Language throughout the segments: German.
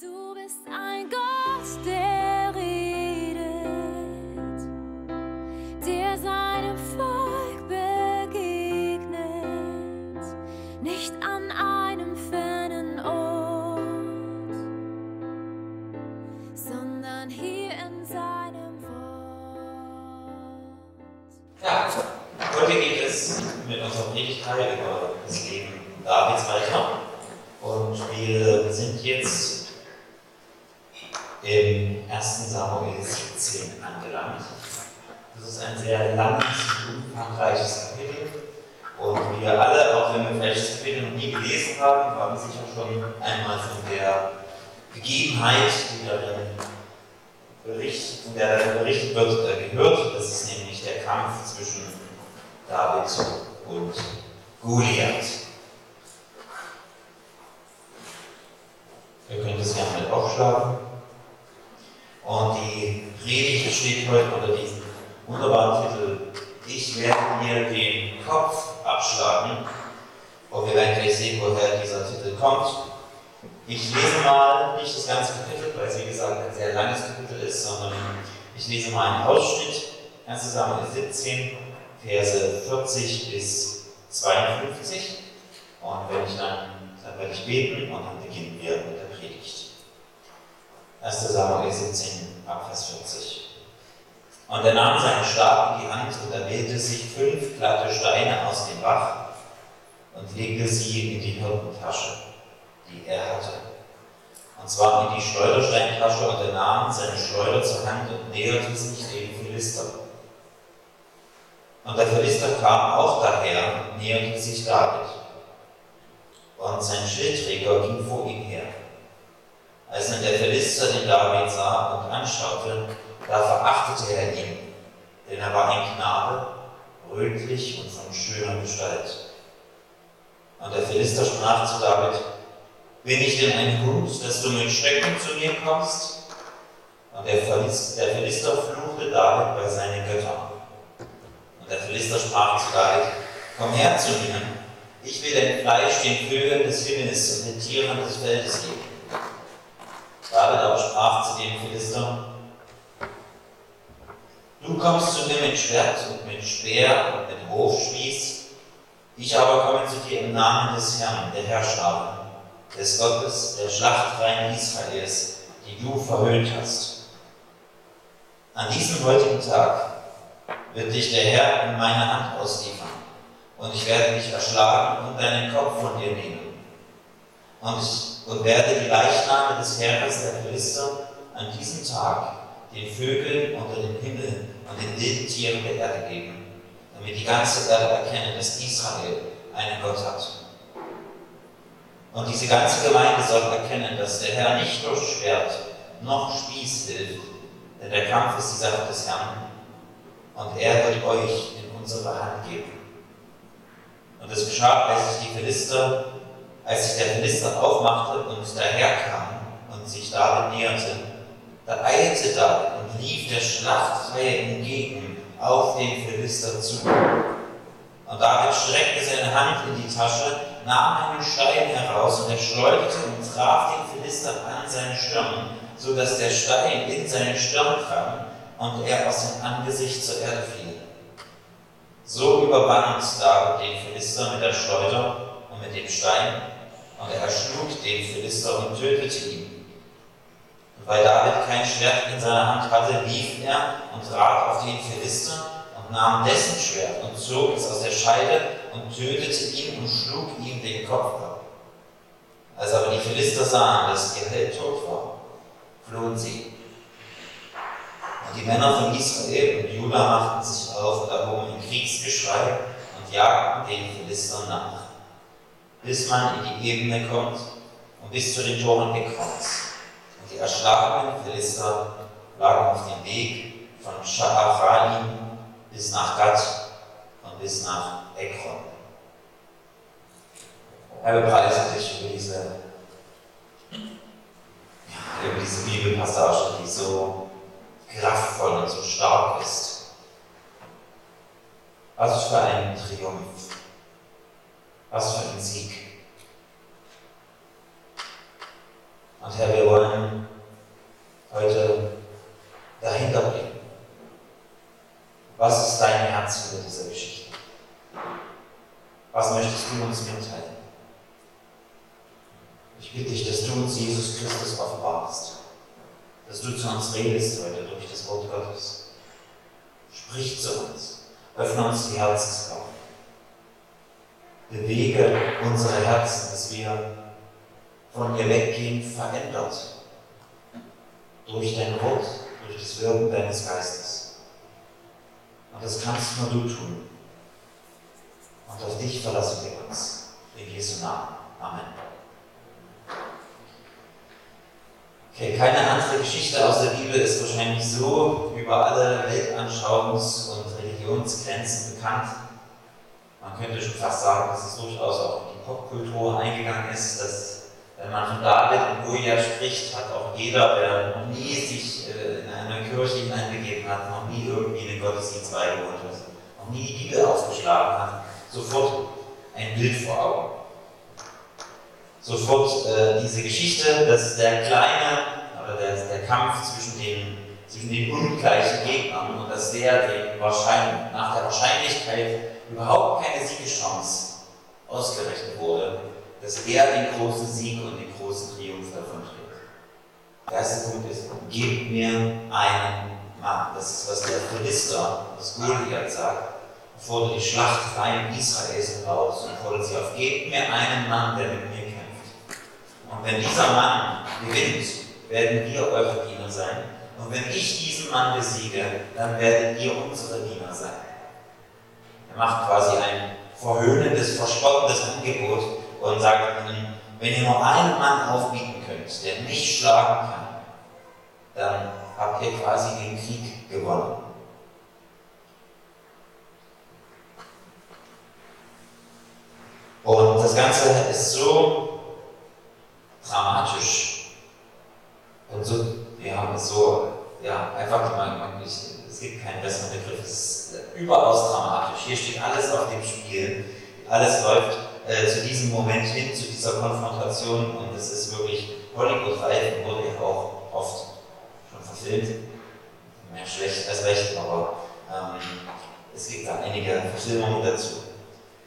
Du bist ein Gott, der ich lese mal einen Ausschnitt. 1. Samuel 17, Verse 40 bis 52. Und wenn ich dann, dann werde ich beten und dann beginnen wir mit der Predigt. 1. Samuel 17, Abvers 40. Und er nahm seinen Stab in die Hand und er wählte sich fünf glatte Steine aus dem Bach und legte sie in die Hirtentasche, die er hatte. Und zwar in die Schleudersteintasche und er nahm seine Schleuder zur Hand und näherte sich dem Philister. Und der Philister kam auch daher und näherte sich David. Und sein Schildträger ging vor ihm her. Als nun der Philister den David sah und anschaute, da verachtete er ihn, denn er war ein Knabe, rötlich und von schöner Gestalt. Und der Philister sprach zu David, bin ich denn ein Hund, dass du mit Schrecken zu mir kommst? Und der Philister, der Philister fluchte David bei seinen Göttern. Und der Philister sprach zu David, komm her zu mir, ich will dein Fleisch den Vögeln des Himmels und den Tieren des Feldes geben. David aber sprach zu dem Philister, du kommst zu mir mit Schwert und mit Speer und mit Hofspieß, ich aber komme zu dir im Namen des Herrn, der Herrscher, des Gottes, der Schlachtreihen Israels, die du verhöhnt hast. An diesem heutigen Tag wird dich der Herr in meine Hand ausliefern, und ich werde dich erschlagen und deinen Kopf von dir nehmen. Und, und werde die Leichname des Heeres der Philister an diesem Tag den Vögeln unter dem Himmel und den wilden Tieren der Erde geben, damit die ganze Erde erkenne, dass Israel einen Gott hat. Und diese ganze Gemeinde soll erkennen, dass der Herr nicht durch Schwert noch Spieß hilft, denn der Kampf ist die Sache des Herrn, und er wird euch in unsere Hand geben. Und es geschah, als sich die Philister, als sich der Philister aufmachte und daherkam und sich David näherte, da eilte David und lief der Schlachtreihe entgegen auf den Philister zu. Und David streckte seine Hand in die Tasche, nahm einen Stein heraus und er schleuderte und traf den Philister an seine Stirn, so dass der Stein in seine Stirn kam und er aus dem Angesicht zur Erde fiel. So überwand David den Philister mit der Schleuder und mit dem Stein, und er erschlug den Philister und tötete ihn. Und weil David kein Schwert in seiner Hand hatte, lief er und trat auf den Philister nahm dessen Schwert und zog es aus der Scheide und tötete ihn und schlug ihm den Kopf ab. Als aber die Philister sahen, dass ihr Held tot war, flohen sie. Und die Männer von Israel und Juda machten sich auf und erhoben ein Kriegsgeschrei und jagten den Philistern nach, bis man in die Ebene kommt und bis zu den Toren Ekrons. Und die erschlagenen Philister lagen auf dem Weg von Shaharaim bis nach Gad und bis nach Ekron. Herr, wir preisen dich für diese, ja, über diese Bibelpassage, die so kraftvoll und so stark ist. Was für ein Triumph. Was für ein Sieg. Und Herr, wir wollen heute dahinter blicken. Was ist dein Herz über diese Geschichte? Was möchtest du uns mitteilen? Ich bitte dich, dass du uns Jesus Christus offenbarst, dass du zu uns redest heute durch das Wort Gottes. Sprich zu uns, öffne uns die Herzensaugen. Bewege unsere Herzen, dass wir von dir weggehen, verändert durch dein Wort, durch das Wirken deines Geistes. Und das kannst nur du tun. Und auf dich verlassen wir uns. In Jesu Namen. Amen. Okay, keine andere Geschichte aus der Bibel ist wahrscheinlich so über alle Weltanschauungs- und Religionsgrenzen bekannt. Man könnte schon fast sagen, dass es durchaus auch in die Popkultur eingegangen ist, dass wenn man von David und Goliath spricht, hat auch jeder, der noch nie sich äh, in eine Kirche hineinbegeben hat, noch nie irgendwie einen Gottesdienst beigewohnt hat, noch nie die Bibel aufgeschlagen hat, sofort ein Bild vor Augen. Sofort äh, diese Geschichte, dass der kleine oder der, der Kampf zwischen den, zwischen den ungleichen Gegnern und dass der den wahrscheinlich, nach der Wahrscheinlichkeit überhaupt keine Siegeschance ausgerechnet wurde, dass er den großen Sieg und den großen Triumph davon trägt. Der erste Punkt ist, gebt mir einen Mann. Das ist, was der Philister, das Goliath sagt, fordert die Schlachtreihen Israels heraus und fordert sie auf, gebt mir einen Mann, der mit mir kämpft. Und wenn dieser Mann gewinnt, werden wir eure Diener sein. Und wenn ich diesen Mann besiege, dann werdet ihr unsere Diener sein. Er macht quasi ein verhöhnendes, verspottendes Angebot und sagt ihnen, wenn ihr nur einen Mann aufbieten könnt, der mich schlagen kann, dann habt ihr quasi den Krieg gewonnen. Und das Ganze ist so dramatisch und so, ja, so, ja, einfach, man, es gibt keinen besseren Begriff, es ist überaus dramatisch. Hier steht alles auf dem Spiel, alles läuft äh, zu diesem Moment hin, zu dieser Konfrontation und es ist wirklich Hollywood-reif und wurde ja auch oft schon verfilmt. Mehr schlecht als recht, aber ähm, es gibt da einige Verfilmungen dazu.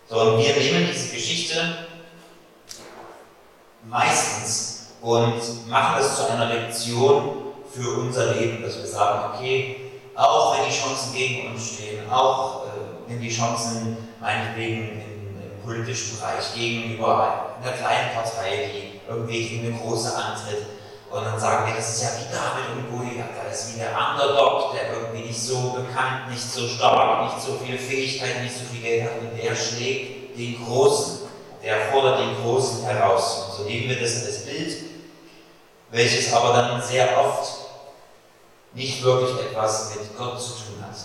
So, und wir nehmen diese Geschichte meistens und machen es zu einer Lektion für unser Leben, dass wir sagen, okay, auch wenn die Chancen gegen uns stehen, auch äh, wenn die Chancen meinetwegen im politischen Bereich gegenüber einer kleinen Partei, die irgendwie gegen eine große antritt, und dann sagen wir, das ist ja wie David und Goliath, da ist wie der Underdog, der irgendwie nicht so bekannt, nicht so stark, nicht so viel Fähigkeit, nicht so viel Geld hat und der schlägt den Großen, der fordert den Großen heraus. Und so nehmen wir das als Bild, welches aber dann sehr oft nicht wirklich etwas mit Gott zu tun hat.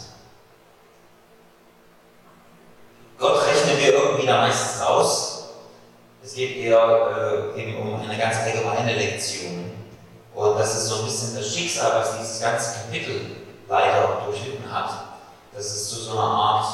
Gott wir irgendwie da meistens raus. Es geht eher äh, eben um eine ganz allgemeine Lektion. Und das ist so ein bisschen das Schicksal, was dieses ganze Kapitel leider durchlitten hat. Dass es zu so einer Art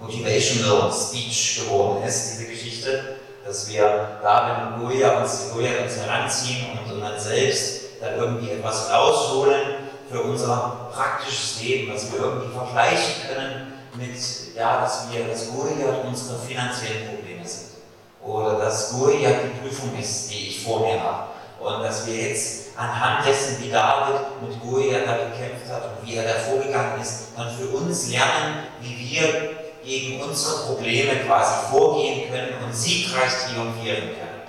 Motivational Speech geworden ist, diese Geschichte, dass wir David und Goya uns, Goya uns heranziehen und, und dann selbst dann irgendwie etwas rausholen für unser praktisches Leben, was wir irgendwie vergleichen können mit, ja, dass wir, dass Goliath unsere finanziellen Probleme sind. Oder dass Goliath die Prüfung ist, die ich vor mir habe. Und dass wir jetzt anhand dessen, wie David mit Goliath da gekämpft hat und wie er da vorgegangen ist, dann für uns lernen, wie wir gegen unsere Probleme quasi vorgehen können und siegreich triumphieren können.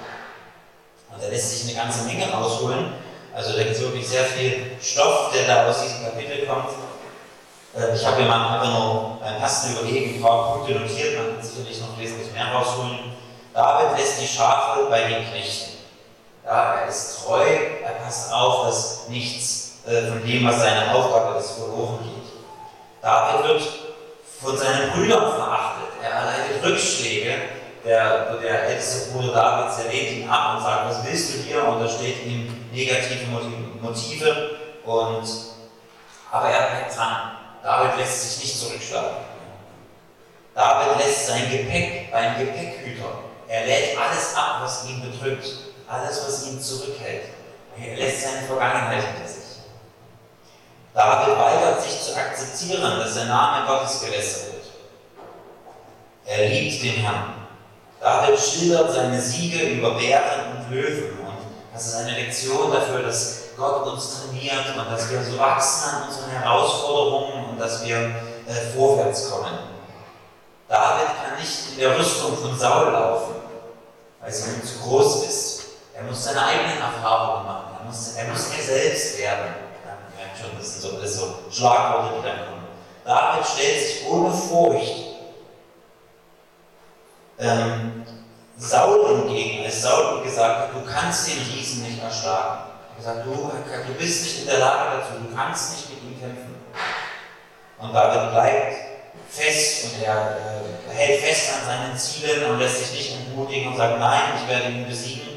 Und da lässt sich eine ganze Menge rausholen. Also da gibt es wirklich sehr viel Stoff, der da aus diesem Kapitel kommt. Äh, ich habe mir mal einfach nur beim ersten Überlegen ein paar Punkte notiert, man kann sicherlich noch wesentlich mehr rausholen. David lässt die Schafe bei den Knechten. Ja, er ist treu, er passt auf, dass nichts äh, von dem, was seine Aufgabe ist, verloren geht. David wird von seinen Brüdern verachtet. Er erleidet Rückschläge. Der, der älteste Bruder Davids, der lehnt ihn ab und sagt, was willst du hier? Und da steht ihm negative Motive. Und, aber er bleibt dran. David lässt sich nicht zurückschlagen. David lässt sein Gepäck beim Gepäckhüter. Er lädt alles ab, was ihn bedrückt. Alles, was ihn zurückhält. Er lässt seine Vergangenheit hinter sich. David weigert sich zu akzeptieren, dass der Name Gottes gelästert wird. Er liebt den Herrn. David schildert seine Siege über Bären und Löwen und Das ist eine Lektion dafür, dass Gott uns trainiert und dass wir so wachsen an unseren Herausforderungen und dass wir äh, vorwärts kommen. David kann nicht in der Rüstung von Saul laufen, weil es ihm zu groß ist. Er muss seine eigenen Erfahrungen machen. Er muss, er muss er selbst werden. Ja, merkt schon, das sind so so Schlagworte, die dann kommen. David stellt sich ohne Furcht ähm, Saul entgegen, als Saul gesagt hat, du kannst den Riesen nicht erschlagen. Er gesagt, du, du bist nicht in der Lage dazu, du kannst nicht mit. Und David bleibt fest und er äh, hält fest an seinen Zielen und lässt sich nicht entmutigen und sagt, nein, ich werde ihn besiegen.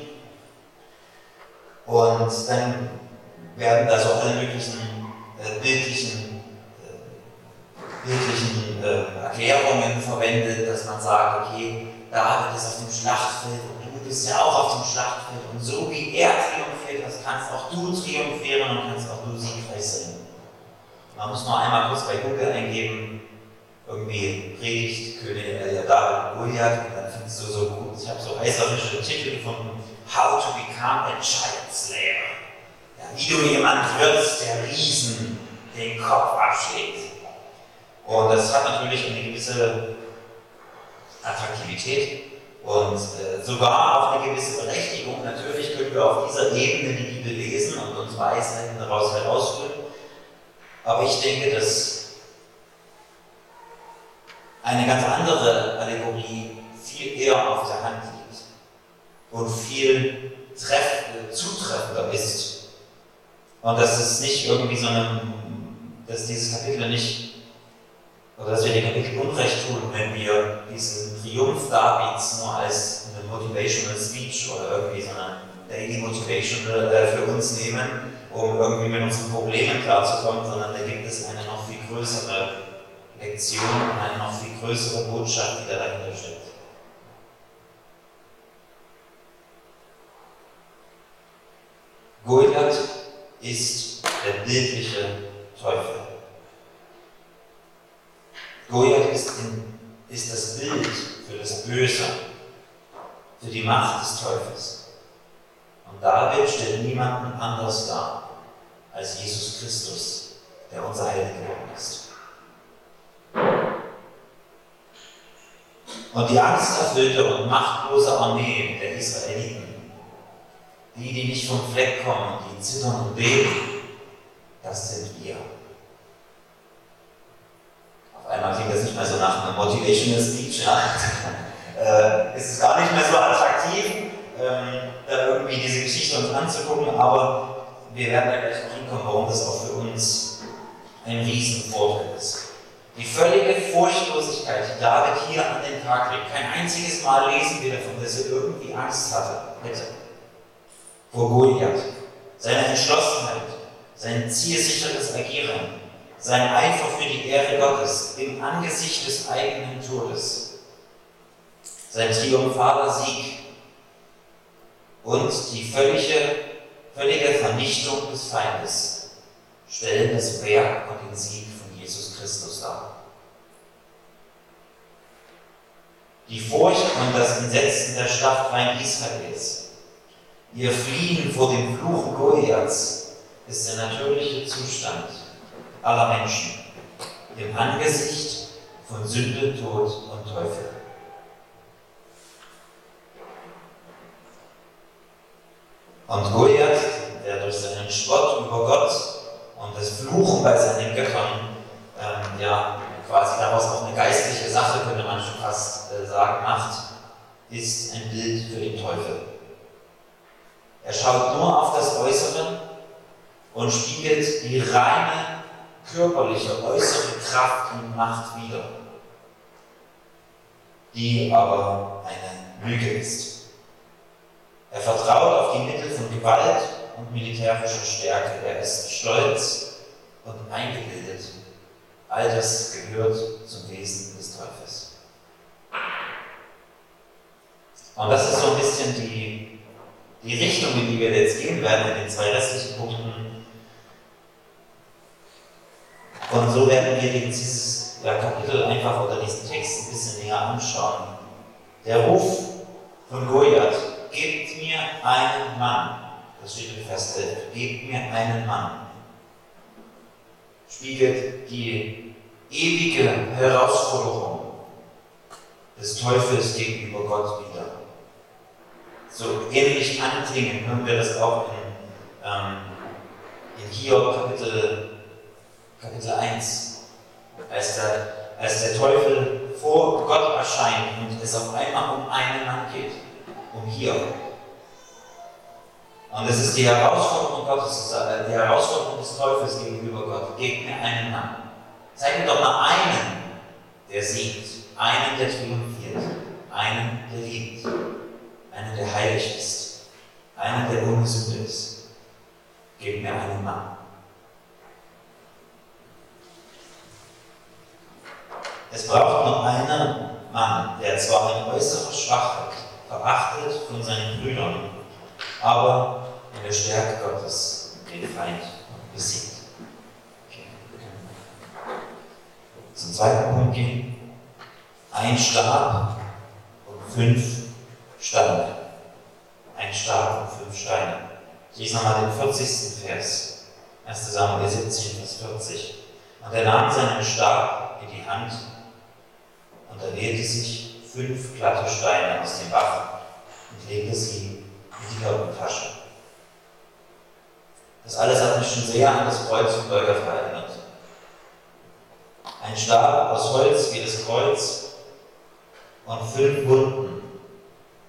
Und dann werden da so alle möglichen äh, bildlichen, äh, bildlichen äh, Erklärungen verwendet, dass man sagt, okay, David ist auf dem Schlachtfeld und du bist ja auch auf dem Schlachtfeld und so wie er triumphiert hast, kannst auch du triumphieren und kannst auch du siegreich sein. Man muss noch einmal kurz bei Google eingeben, irgendwie Predigt, König äh, David Goliath und dann findest du so gut. Ich habe so heißerische Titel gefunden, How to become a Giant Slayer. Ja, wie du jemand wirst, der Riesen den Kopf abschlägt. Und das hat natürlich eine gewisse Attraktivität und äh, sogar auch eine gewisse Berechtigung. Natürlich können wir auf dieser Ebene die Bibel lesen und uns Weisheiten daraus herausführen. Aber ich denke, dass eine ganz andere Allegorie viel eher auf der Hand liegt und viel treff, zutreffender ist. Und dass es nicht irgendwie so eine, dass dieses Kapitel nicht oder dass wir dem Kapitel Unrecht tun, wenn wir diesen Triumph Davids nur als eine Motivational Speech oder irgendwie so eine Daily Motivation äh, für uns nehmen, um irgendwie mit unseren Problemen klarzukommen, sondern da gibt es eine noch viel größere Lektion und eine noch viel größere Botschaft, die da dahinter steckt. Goliath ist der bildliche Teufel. Goliath ist, ist das Bild für das Böse, für die Macht des Teufels. Und David stellt niemanden anders dar als Jesus Christus, der unser Held geworden ist. Und die angsterfüllte und machtlose Armee der Israeliten, die, die nicht vom Fleck kommen, die zittern und beten, das sind wir. Auf einmal klingt das nicht mehr so nach einem Motivational Speech. Ja. äh, es ist gar nicht mehr so attraktiv, ähm, da irgendwie diese Geschichte uns anzugucken, aber wir werden da gleich noch hinkommen, warum das auch für uns ein Riesenvorteil ist. Die völlige Furchtlosigkeit, die David hier an den Tag legt. Kein einziges Mal lesen wir davon, dass er irgendwie Angst hatte, hätte. Vor Goliath. Seine Entschlossenheit, sein zielsicheres Agieren, sein Eifer für die Ehre Gottes im Angesicht des eigenen Todes, sein triumphaler Sieg und die völlige, völlige Vernichtung des Feindes stellen das Werk und den Sieg von Jesus Christus dar. Die Furcht und das Entsetzen der Schlachtreihen Israels, ihr Fliehen vor dem Fluch Goliaths, ist der natürliche Zustand aller Menschen im Angesicht von Sünde, Tod und Teufel. Und Goliath, der durch seinen Spott über Gott und das Fluchen bei seinen Göttern ähm, ja, quasi daraus auch eine geistliche Sache, könnte man schon fast äh, sagen, macht, ist ein Bild für den Teufel. Er schaut nur auf das Äußere und spiegelt die reine körperliche, äußere Kraft und Macht wider, die aber eine Lüge ist. Er vertraut auf die Mittel von Gewalt und militärischer Stärke. Er ist stolz und eingebildet. All das gehört zum Wesen des Teufels. Und das ist so ein bisschen die, die Richtung, in die wir jetzt gehen werden in den zwei restlichen Punkten. Und so werden wir dieses Kapitel einfach oder diesen Text ein bisschen näher anschauen. Der Ruf von Goliath, gebt mir einen Mann, das steht in Vers 11, gebt mir einen Mann, spiegelt die ewige Herausforderung des Teufels gegenüber Gott wieder. So ähnlich anklingen hören wir das auch in, ähm, in Hiob Kapitel, Kapitel 1, als der, als der Teufel vor Gott erscheint und es auf einmal um einen um Hiob. Und es ist die Herausforderung Gottes, die Herausforderung des Teufels gegenüber Gott. Gebt mir einen Mann. Zeig mir doch mal einen, der siegt, einen, der triumphiert, einen, der liebt, einen, der heilig ist, einen, der ohne Sünde ist. Gebt mir einen Mann. Es braucht noch einen Mann, der zwar in äußerer Schwachheit verachtet von seinen Brüdern, aber in der Stärke Gottes den Feind besiegt. Zum zweiten Punkt gehen. Ein Stab und fünf Steine. Ein Stab und fünf Steine. Ich lese nochmal den 40. Vers. 1. Samuel 17, Vers 40. Und er nahm seinen Stab in die Hand und er wählte sich fünf glatte Steine aus dem Bach und legte sie in die Hirtentasche. Das alles hat mich schon sehr an das Kreuz von Golgatha erinnert. Ein Stab aus Holz wie das Kreuz und fünf Wunden,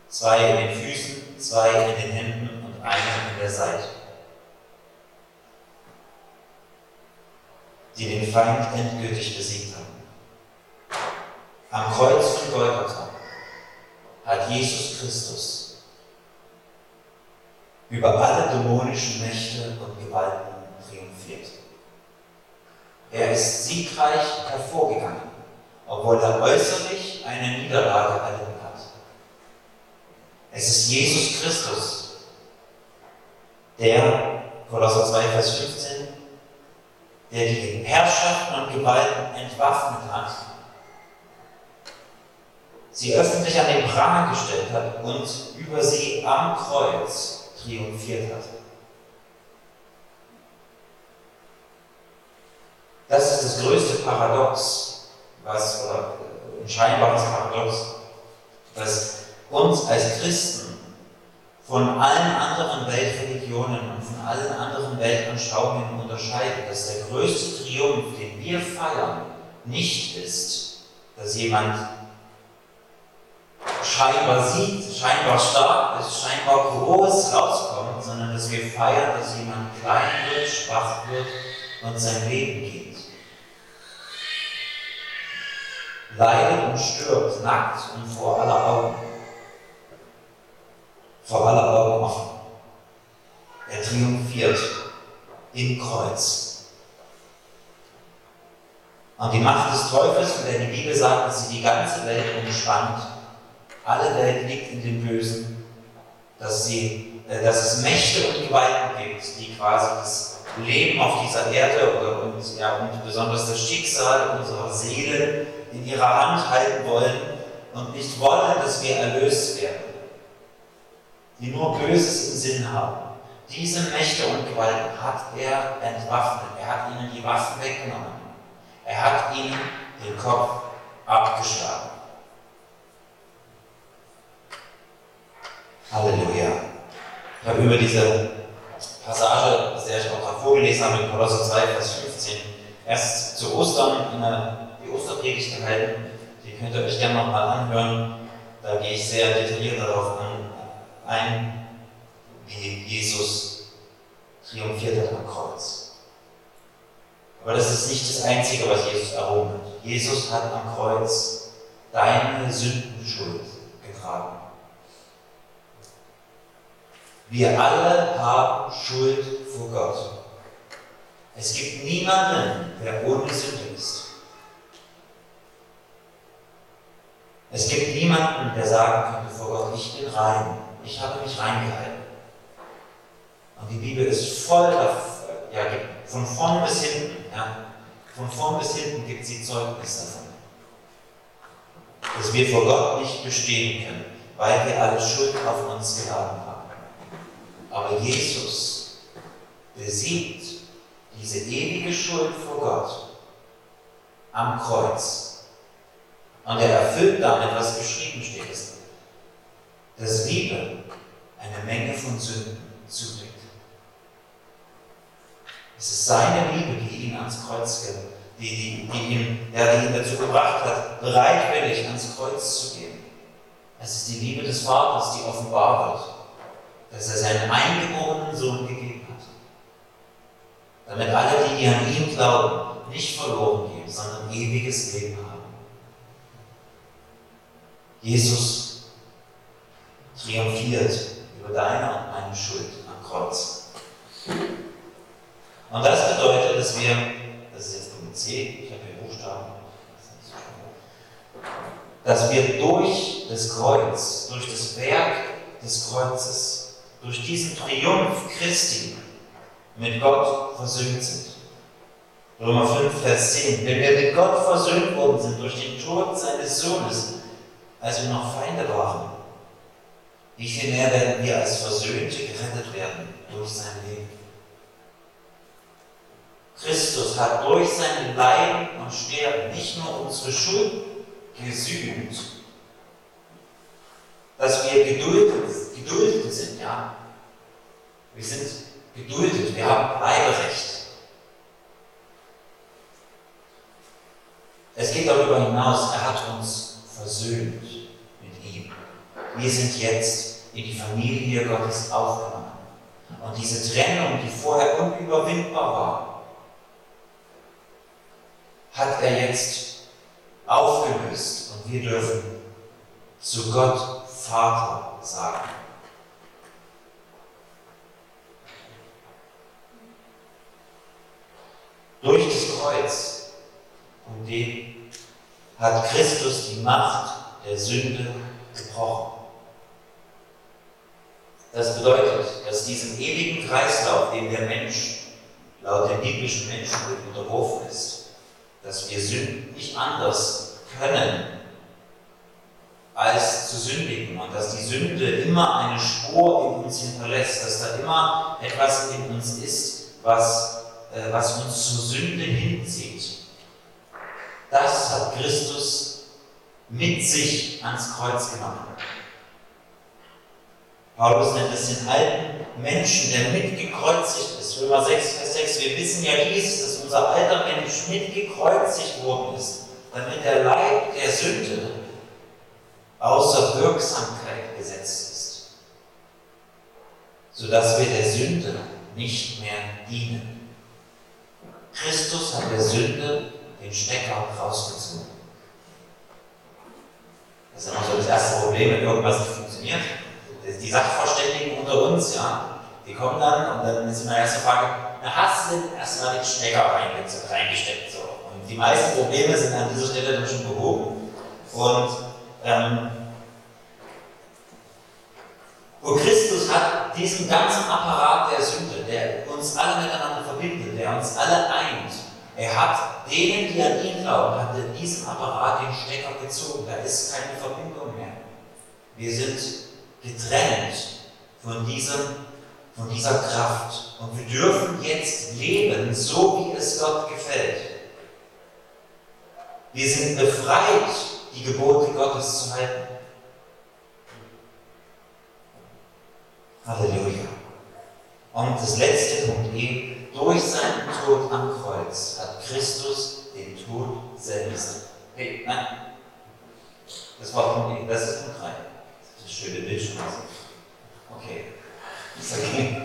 zwei in den Füßen, zwei in den Händen und eine in der Seite, die den Feind endgültig besiegt haben. Am Kreuz von Golgatha hat Jesus Christus über alle dämonischen Mächte und Gewalten triumphiert. Er ist siegreich hervorgegangen, obwohl er äußerlich eine Niederlage erlitten hat. Es ist Jesus Christus, der, Kolosser 2, Vers 15, der die Herrschaften und Gewalten entwaffnet hat, sie öffentlich an den Pranger gestellt hat und über sie am Kreuz triumphiert hat. Das ist das größte Paradox, was, oder ein scheinbares Paradox, das uns als Christen von allen anderen Weltreligionen und von allen anderen Weltanschauungen unterscheidet, dass der größte Triumph, den wir feiern, nicht ist, dass jemand scheinbar sieht, scheinbar stark ist, scheinbar groß rauskommt, sondern dass wir feiern, dass jemand klein wird, schwach wird und sein Leben geht. Leidet und stirbt, nackt und vor aller Augen. Vor aller Augen offen. Er triumphiert im Kreuz. Und die Macht des Teufels, von der die Bibel sagt, dass sie die ganze Welt umspannt, alle Welt liegt in dem Bösen, dass, sie, äh, dass es Mächte und Gewalten gibt, die quasi das Leben auf dieser Erde oder, und, ja, und besonders das Schicksal unserer Seele in ihrer Hand halten wollen und nicht wollen, dass wir erlöst werden. Die nur Böses im Sinn haben. Diese Mächte und Gewalten hat er entwaffnet. Er hat ihnen die Waffen weggenommen. Er hat ihnen den Kopf abgeschlagen. Halleluja. Ich habe über diese Passage, aus der ich auch gerade vorgelesen habe, in Kolosser 2, Vers 15, erst zu Ostern eine, die Osterpredigt gehalten. Die könnt ihr euch gerne nochmal anhören. Da gehe ich sehr detailliert darauf ein, wie Jesus triumphiert hat am Kreuz. Aber das ist nicht das Einzige, was Jesus erhoben hat. Jesus hat am Kreuz deine Sündenschuld getragen. Wir alle haben Schuld vor Gott. Es gibt niemanden, der ohne Sünde ist. Es gibt niemanden, der sagen könnte vor Gott, ich bin rein, ich habe mich reingehalten. Und die Bibel ist voll, ja, von vorn bis hinten, ja, von vorn bis hinten gibt sie Zeugnis davon, dass wir vor Gott nicht bestehen können, weil wir alle Schuld auf uns geladen haben. Aber Jesus besiegt diese ewige Schuld vor Gott am Kreuz. Und er erfüllt damit, was geschrieben steht, dass Liebe eine Menge von Sünden zudeckt. Es ist seine Liebe, die ihn ans Kreuz gibt, die, die, die, ihn, ja, die ihn dazu gebracht hat, bereitwillig ans Kreuz zu gehen. Es ist die Liebe des Vaters, die offenbar wird, dass er seinen eingeborenen Sohn gegeben hat. Damit alle, die an ihn glauben, nicht verloren gehen, sondern ewiges Leben haben. Jesus triumphiert über deine und meine Schuld am Kreuz. Und das bedeutet, dass wir, das ist jetzt Punkt C, ich habe hier Buchstaben, dass wir durch das Kreuz, durch das Werk des Kreuzes, durch diesen Triumph Christi mit Gott versöhnt sind. Römer 5, Vers 10. Wenn wir mit Gott versöhnt worden sind durch den Tod seines Sohnes, als wir noch Feinde waren, wie viel mehr werden wir als Versöhnte gerettet werden durch sein Leben? Christus hat durch sein Leiden und Sterben nicht nur unsere Schuld gesühnt, dass wir geduldet, geduldet sind, ja. Wir sind geduldet, wir haben Bleiberecht. Es geht darüber hinaus, er hat uns versöhnt mit ihm. Wir sind jetzt in die Familie Gottes aufgenommen. Und diese Trennung, die vorher unüberwindbar war, hat er jetzt aufgelöst und wir dürfen zu Gott Vater sagen. Durch das Kreuz und dem hat Christus die Macht der Sünde gebrochen. Das bedeutet, dass diesem ewigen Kreislauf, dem der Mensch laut dem biblischen Menschenbild unterworfen ist, dass wir Sünden nicht anders können, als zu sündigen und dass die Sünde immer eine Spur in uns hinterlässt, dass da immer etwas in uns ist, was, äh, was uns zur Sünde hinzieht. Das hat Christus mit sich ans Kreuz genommen. Paulus nennt es den alten Menschen, der mitgekreuzigt ist. Römer 6, Vers 6. Wir wissen ja dies, dass unser alter Mensch mitgekreuzigt worden ist, damit der Leib der Sünde außer Wirksamkeit gesetzt ist, sodass wir der Sünde nicht mehr dienen. Christus hat der Sünde den Stecker rausgezogen. Das ist immer so das erste Problem, wenn irgendwas nicht funktioniert die Sachverständigen unter uns, ja, die kommen dann und dann ist meine erste Frage, na hast du denn erstmal den Stecker reingesteckt? So. Und die meisten Probleme sind an dieser Stelle dann schon behoben. Und, ähm, und Christus hat diesen ganzen Apparat der Sünde, der uns alle miteinander verbindet, der uns alle eint, er hat denen, die an ihn glauben, hat er diesen Apparat den Stecker gezogen. Da ist keine Verbindung mehr. Wir sind getrennt von, diesem, von dieser Kraft. Und wir dürfen jetzt leben, so wie es Gott gefällt. Wir sind befreit, die Gebote Gottes zu halten. Halleluja. Und das letzte Punkt eben, durch seinen Tod am Kreuz hat Christus den Tod selbst. Hey, nein. Das war Punkt E, das ist Punkt 3 schöne Bildschirm. Okay. okay.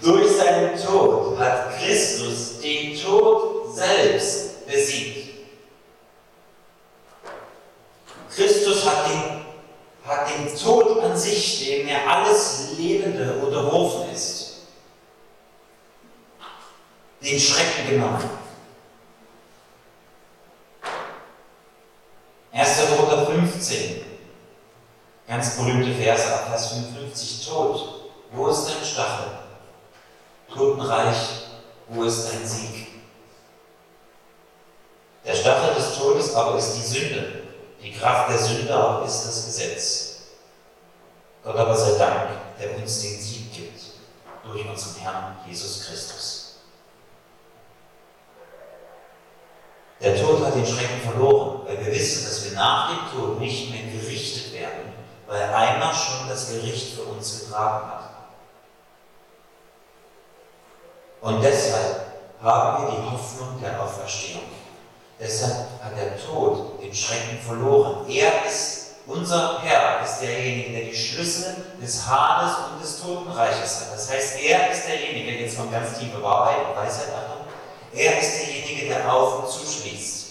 Durch seinen Tod hat Christus den Tod selbst besiegt. Christus hat den, hat den Tod an sich, dem er alles Lebende unterworfen ist, den Schrecken genommen. 1. Korinther 15. Ganz berühmte Verse ab Vers 55. Tod, wo ist dein Stachel? Totenreich, wo ist dein Sieg? Der Stachel des Todes aber ist die Sünde. Die Kraft der Sünde ist das Gesetz. Gott aber sei Dank, der uns den Sieg gibt durch unseren Herrn Jesus Christus. Der Tod hat den Schrecken verloren, weil wir wissen, dass wir nach dem Tod nicht mehr gerichtet werden, weil einer schon das Gericht für uns getragen hat. Und deshalb haben wir die Hoffnung der Auferstehung. Deshalb hat der Tod den Schrecken verloren. Er ist, unser Herr ist derjenige, der die Schlüssel des Hades und des Totenreiches hat. Das heißt, er ist derjenige, jetzt von ganz tiefe Wahrheit und Weisheit an, er ist derjenige, der auf und zuschließt.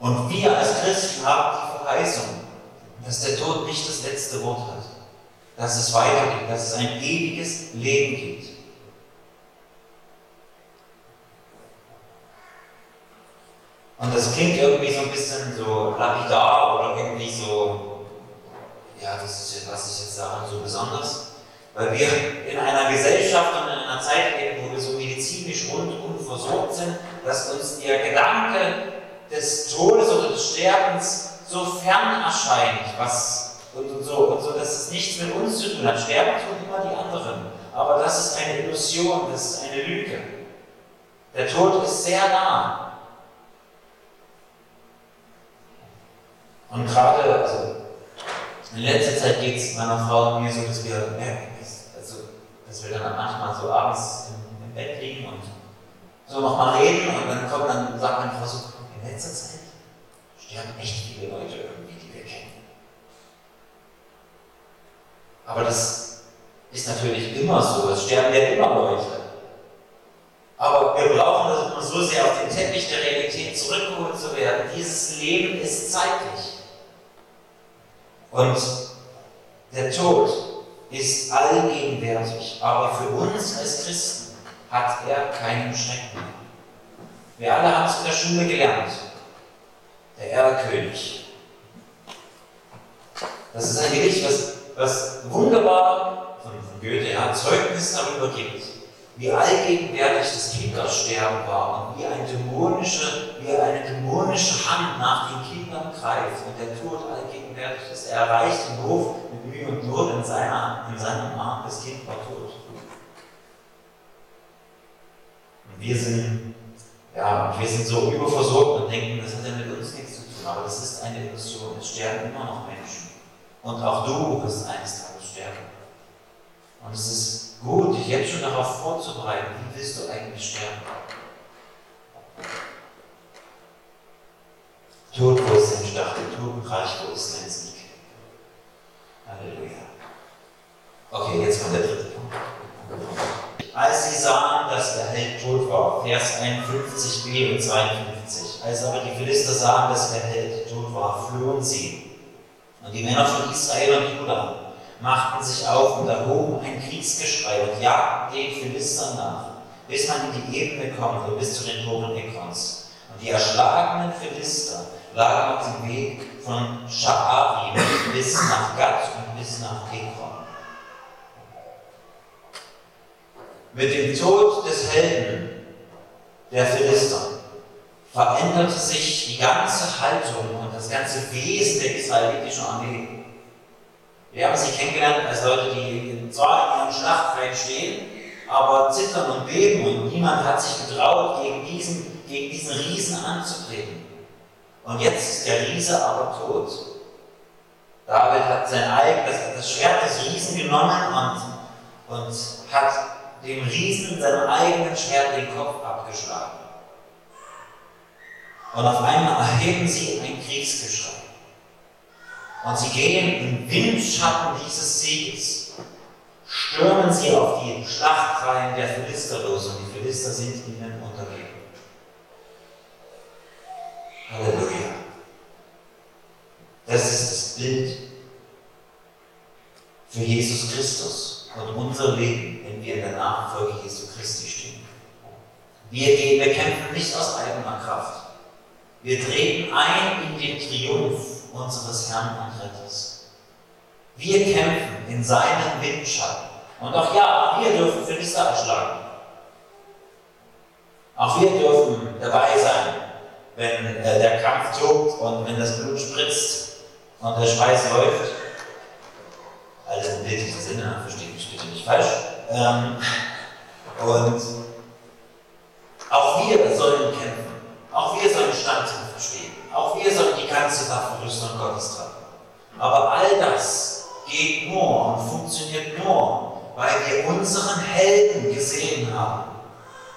Und wir als Christen haben die Verheißung, dass der Tod nicht das letzte Wort hat, dass es weitergeht, dass es ein ewiges Leben gibt. Und das klingt irgendwie so ein bisschen so lapidar oder irgendwie so, ja, das ist was ich jetzt sage, so besonders. Weil wir in einer Gesellschaft und in einer Zeit leben, wo wir so medizinisch rundum versorgt sind, dass uns der Gedanke des Todes oder des Sterbens so fern erscheint, was und, und, so, und so, dass es nichts mit uns zu tun hat. Sterben tun immer die anderen. Aber das ist eine Illusion, das ist eine Lüge. Der Tod ist sehr nah. Und gerade, also in letzter Zeit geht es meiner Frau und mir so, dass wir merken, also, dass wir dann manchmal so abends im, im Bett liegen und so nochmal reden und dann kommt dann, sagt meine Frau so, in letzter Zeit sterben echt viele Leute irgendwie, die wir kennen. Aber das ist natürlich immer so, es sterben ja immer Leute. Aber wir brauchen das immer so sehr auf den Teppich der Realität zurückgeholt zu werden. Dieses Leben ist zeitlich. Und der Tod ist allgegenwärtig, aber für uns als Christen hat er keinen Schrecken. Wir alle haben es in der Schule gelernt. Der Erlkönig. Das ist ein Gedicht, was, was wunderbar von, von Goethe ja, Zeugnis darüber gibt, wie allgegenwärtig das Kindersterben war und wie eine dämonische, wie eine dämonische Hand nach den Kindern greift und der Tod allgegenwärtig ist. Er erreicht den Hof mit Mühe und Not in, seiner, in seinem Arm, das Kind war tot. Und wir sind, ja, wir sind so überversorgt und denken, das hat ja mit uns nichts zu tun, aber das ist eine Illusion. Es sterben immer noch Menschen. Und auch du wirst eines Tages sterben. Und es ist gut, dich jetzt schon darauf vorzubereiten, wie willst du eigentlich sterben? Tod, wo ist dein Stachel? Totenreich, wo ist dein Sieg? Halleluja. Okay, jetzt kommt der dritte Punkt. Als sie sahen, dass der Held tot war, Vers 51b und 52, als aber die Philister sahen, dass der Held tot war, flohen sie. Und die Männer von Israel und Judah machten sich auf und erhoben ein Kriegsgeschrei und jagten den Philistern nach, bis man in die Ebene kommt und bis zu den Toren Ekrons. Und die erschlagenen Philister lagen auf dem Weg von Sha'arim bis nach Gad und bis nach Ekron. Mit dem Tod des Helden der Philister veränderte sich die ganze Haltung und das ganze Wesen der israelitischen Armee. Wir haben sie kennengelernt als Leute, die in ihrem Schlachtfeld stehen, aber zittern und beben und niemand hat sich getraut, gegen diesen, gegen diesen Riesen anzutreten. Und jetzt ist der Riese aber tot. David hat sein eigenes, das Schwert des Riesen genommen und, und hat dem Riesen seinem eigenen Schwert den Kopf abgeschlagen. Und auf einmal erheben sie ein Kriegsgeschrei. Und sie gehen im Windschatten dieses Sieges, stürmen sie auf die Schlachtreihen der Philister los und die Philister sind ihnen untergeben. Halleluja. Das ist das Bild für Jesus Christus und unser Leben, wenn wir in der Nachfolge Jesu Christi stehen. Wir gehen, wir kämpfen nicht aus eigener Kraft. Wir treten ein in den Triumph unseres Herrn. Wir kämpfen in seinem Windschatten. Und auch ja, wir dürfen Philister erschlagen. Auch wir dürfen dabei sein, wenn äh, der Kampf tobt und wenn das Blut spritzt und der Schweiß läuft. alles im bildlichen Sinne, versteht mich bitte nicht falsch. Ähm, und auch wir sollen kämpfen. Auch wir sollen Standhaft stehen. Auch wir sollen die ganze Waffenrüstung Gottes tragen. Aber all das geht nur und funktioniert nur, weil wir unseren Helden gesehen haben.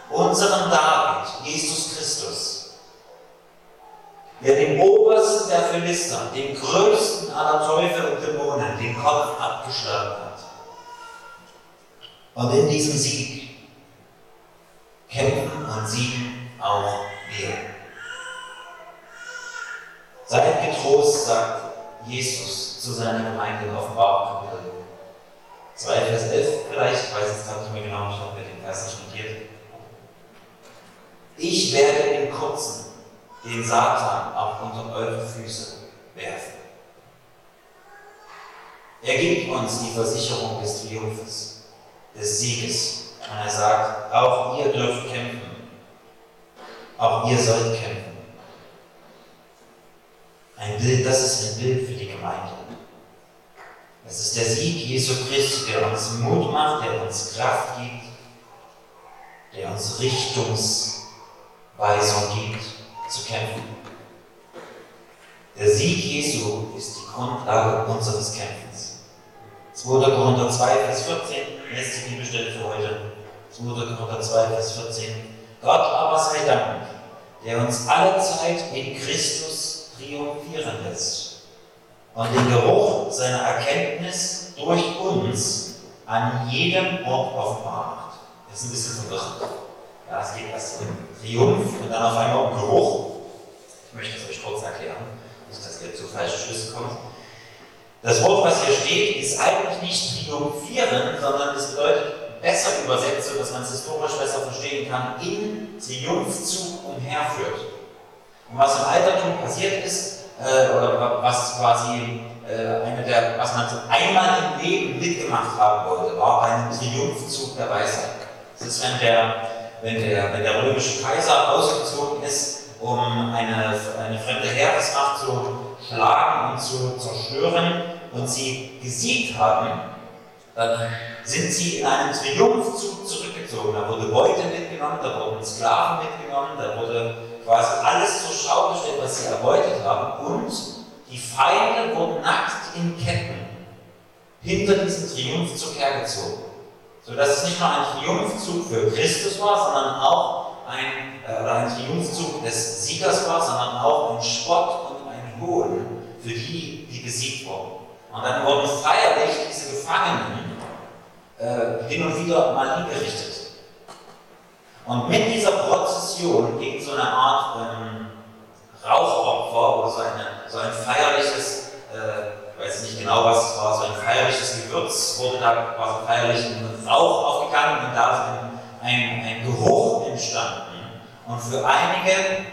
Unseren David, Jesus Christus. Der den obersten der Philister, den größten aller Teufel und Dämonen, den Kopf abgeschlagen hat. Und in diesem Sieg kämpfen und siegen auch wir. Seid getrost, sagt Jesus zu seiner Gemeinde in Offenbarung Kapitel 2, Vers 11 vielleicht, ich weiß es gerade nicht mehr genau, ich habe mir den Vers nicht notiert. Ich werde in Kurzen den Satan auch unter eure Füße werfen. Er gibt uns die Versicherung des Triumphes, des Sieges. Und er sagt, auch ihr dürft kämpfen. Auch ihr sollt kämpfen. Ein Bild, das ist ein Bild für die Gemeinde. Es ist der Sieg Jesu Christi, der uns Mut macht, der uns Kraft gibt, der uns Richtungsweisung gibt, zu kämpfen. Der Sieg Jesu ist die Grundlage unseres Kämpfens. 2. Korinther 2, Vers 14, letzte Bibelstelle für heute. 2. Korinther 2, Vers 14. Gott aber sei Dank, der uns alle Zeit in Christus triumphieren lässt und den Geruch seiner Erkenntnis durch uns an jedem Ort offenbart. Das ist ein bisschen verwirrend. Ja, es geht erst um Triumph und dann auf einmal um Geruch. Ich möchte es euch kurz erklären, nicht, dass ihr zu falschen Schlüssen kommt. Das Wort, was hier steht, ist eigentlich nicht triumphieren, sondern es bedeutet besser übersetzt, sodass man es historisch besser verstehen kann, in Triumphzug umherführt. Und was im Altertum passiert ist, äh, oder was quasi äh, eine der, was man so einmal im Leben mitgemacht haben wollte, war ein Triumphzug der Weisheit. Das ist, wenn der, wenn der, wenn der römische Kaiser ausgezogen ist, um eine, eine fremde Heeresmacht zu schlagen und zu zerstören und sie gesiegt haben, dann sind sie in einem Triumphzug zurückgezogen. Da wurde Beute mitgenommen, da wurden Sklaven mitgenommen, da wurde quasi alles zur Schau gestellt, was sie erbeutet haben. Und die Feinde wurden nackt in Ketten hinter diesen Triumphzug hergezogen. Sodass es nicht nur ein Triumphzug für Christus war, sondern auch ein, äh, ein Triumphzug des Siegers war, sondern auch ein Spott und ein Hohn für die, die besiegt wurden. Und dann wurden feierlich diese Gefangenen äh, hin und wieder mal hingerichtet. Und mit dieser Prozession ging so eine Art ähm, Rauchopfer oder so, eine, so ein feierliches, äh, ich weiß nicht genau, was es war, so ein feierliches Gewürz wurde da quasi feierlich in Rauch aufgegangen und da ist ein, ein Geruch entstanden. Und für einige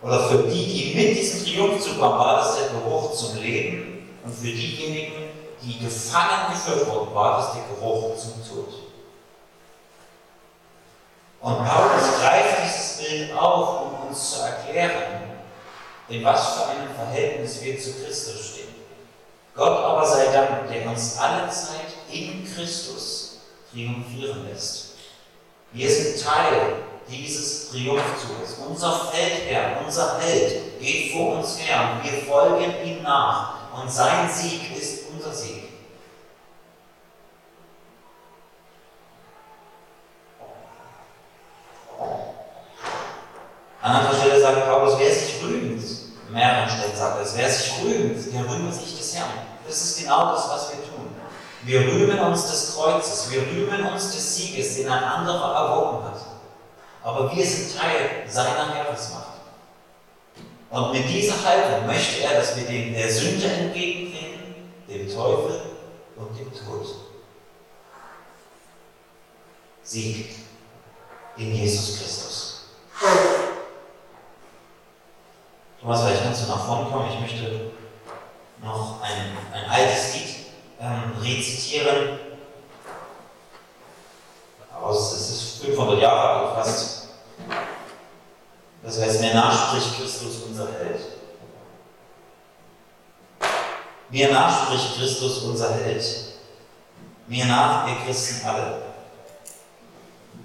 oder für die, die mit diesem Triumphzug waren, war das der Geruch zum Leben. Und für diejenigen, die gefangen geführt wurden, war das der Geruch zum Tod. Und Paulus greift dieses Bild auf, um uns zu erklären, in was für einem Verhältnis wir zu Christus stehen. Gott aber sei Dank, der uns alle Zeit in Christus triumphieren lässt. Wir sind Teil dieses Triumphzuges. Unser Feldherr, unser Held geht vor uns her und wir folgen ihm nach. Und sein Sieg ist unser Sieg. An anderer Stelle sagt Paulus, wer sich rühmt, mehreren Stellen sagt er es, wer sich rühmt, der rühmt sich des Herrn. Das ist genau das, was wir tun. Wir rühmen uns des Kreuzes, wir rühmen uns des Sieges, den ein anderer erworben hat. Aber wir sind Teil seiner Heeresmacht. Und mit dieser Haltung möchte er, dass wir dem der Sünde entgegentreten, dem Teufel und dem Tod. Sieg in Jesus Christus. Thomas, vielleicht kannst du nach vorne kommen. Ich möchte noch ein, ein altes Lied ähm, rezitieren. Aus, es ist 500 Jahre alt fast. Das heißt, mir nachspricht Christus unser Held. Mir nach spricht Christus, unser Held. Mir nach, ihr Christen alle.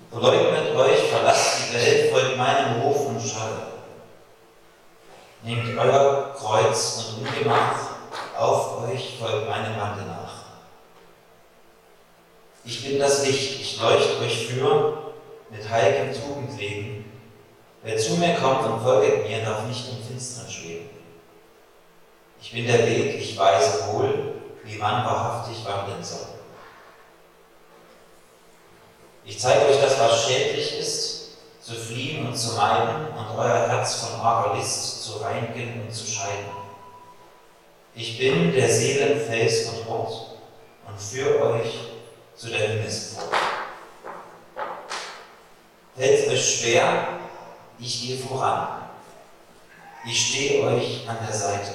Verleugnet euch, verlasst die Welt, folgt meinem Ruf und Schall. Nehmt euer Kreuz und Ungemach auf euch, folgt meinem Wandel nach. Ich bin das Licht, ich leuchte euch für mit heiligem Tugendleben. Wer zu mir kommt und folget mir, darf nicht im Finstern schweben. Ich bin der Weg, ich weiß wohl, wie man wahrhaftig wandeln soll. Ich zeige euch das, was schädlich ist, zu fliehen und zu meiden und euer Herz von arger List zu reinigen und zu scheiden. Ich bin der Seelen Fels und Ort und führe euch zu der Himmelspforte. Fällt euch schwer? Ich gehe voran. Ich stehe euch an der Seite.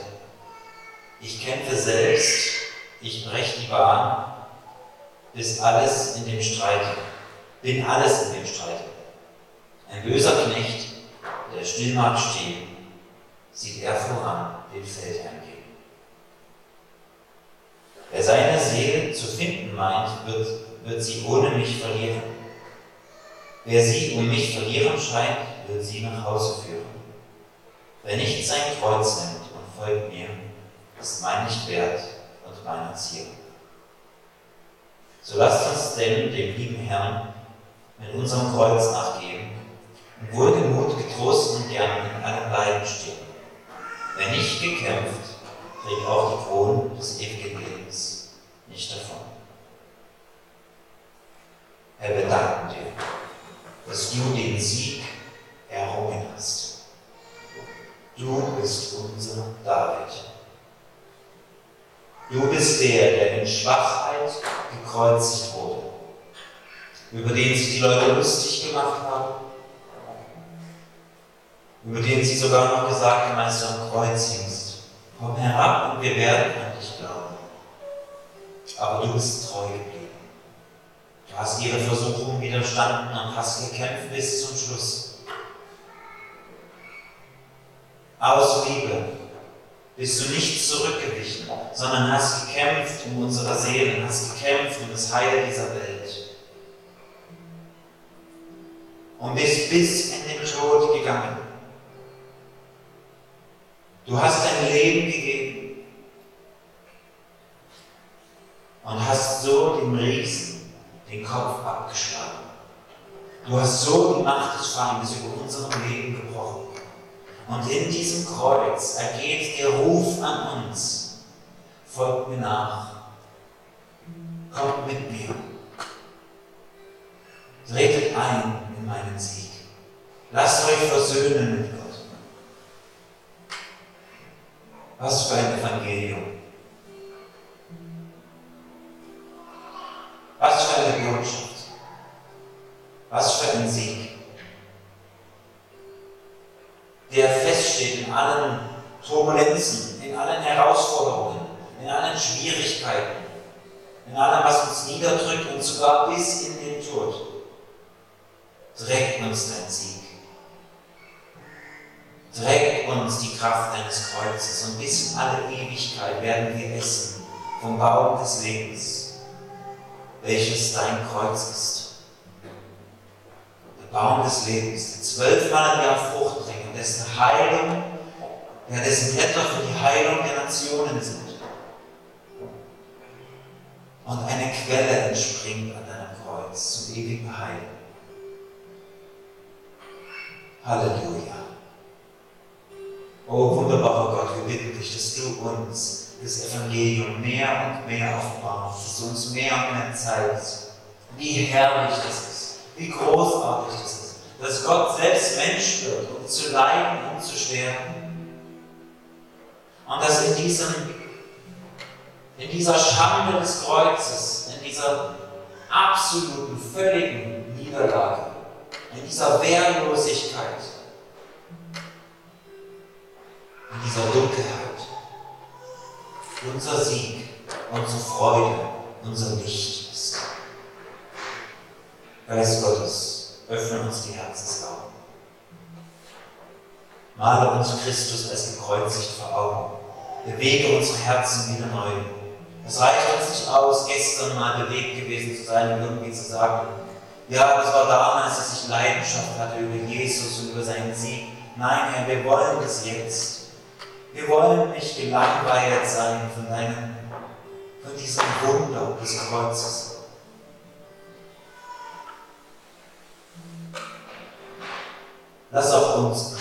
Ich kämpfe selbst, ich breche die Bahn, bis alles in dem Streit bin alles in dem Streit. Ein böser Knecht, der still mag stehen, sieht er voran den Feldherrn gehen. Wer seine Seele zu finden meint, wird, wird sie ohne mich verlieren. Wer sie um mich verlieren scheint, wird sie nach Hause führen. Wer nicht sein Kreuz nimmt und folgt mir, ist mein nicht wert und meiner Ziel. So lasst uns denn dem lieben Herrn mit unserem Kreuz nachgeben und wohlgemut, getrost und gern in allem Leiden stehen. Wer nicht gekämpft, trägt auch die Krone des ewigen Lebens nicht davon. Herr, wir danken dir, dass du den Sieg errungen hast. Du bist unser David. Du bist der, der in Schwachheit gekreuzigt wurde über den sich die Leute lustig gemacht haben, über den sie sogar noch gesagt haben, als du am Kreuz hingst, komm herab und wir werden an dich glauben. Aber du bist treu geblieben. Du hast ihre Versuchung widerstanden und hast gekämpft bis zum Schluss. Aus Liebe bist du nicht zurückgewichen, sondern hast gekämpft um unsere Seelen, hast gekämpft um das Heil dieser Welt. und bist bis in den Tod gegangen. Du hast dein Leben gegeben und hast so dem Riesen den Kopf abgeschlagen. Du hast so die Macht des Feindes über unserem Leben gebrochen. Und in diesem Kreuz ergeht der Ruf an uns. Folgt mir nach. Kommt mit mir. Tretet ein in meinen Sieg. Lasst euch versöhnen mit Gott. Was für ein Evangelium. Was für eine Botschaft. Was für ein Sieg. Der feststeht in allen Turbulenzen, in allen Herausforderungen, in allen Schwierigkeiten, in allem, was uns niederdrückt und sogar bis in den Tod trägt uns dein Sieg. Trägt uns die Kraft deines Kreuzes und bis in alle Ewigkeit werden wir essen vom Baum des Lebens, welches dein Kreuz ist. Der Baum des Lebens, der zwölfmal im Jahr Frucht bringt und dessen Heilung, ja, dessen Blätter für die Heilung der Nationen sind. Und eine Quelle entspringt an deinem Kreuz zum ewigen Heil. Halleluja. Oh wunderbarer Gott, wir bitten dich, dass du uns das Evangelium mehr und mehr aufbaust, dass du uns mehr und mehr zeigst, wie herrlich das ist, wie großartig das ist, dass Gott selbst Mensch wird, um zu leiden und zu sterben. Und dass in, diesem, in dieser Schande des Kreuzes, in dieser absoluten, völligen Niederlage, in dieser Wehrlosigkeit, in dieser Dunkelheit. Unser Sieg, unsere Freude, unser Licht ist. Geist Gottes, öffne uns die Herzensaugen. Male uns Christus als gekreuzigt vor Augen. Bewege unsere Herzen wieder neu. Es reicht uns nicht aus, gestern mal bewegt gewesen zu sein und irgendwie zu sagen, ja, das war damals, dass ich Leidenschaft hatte über Jesus und über seinen Sieg. Nein, Herr, wir wollen das jetzt. Wir wollen nicht gelangweilt sein von, einem, von diesem Wunder des Kreuzes. Lass auf uns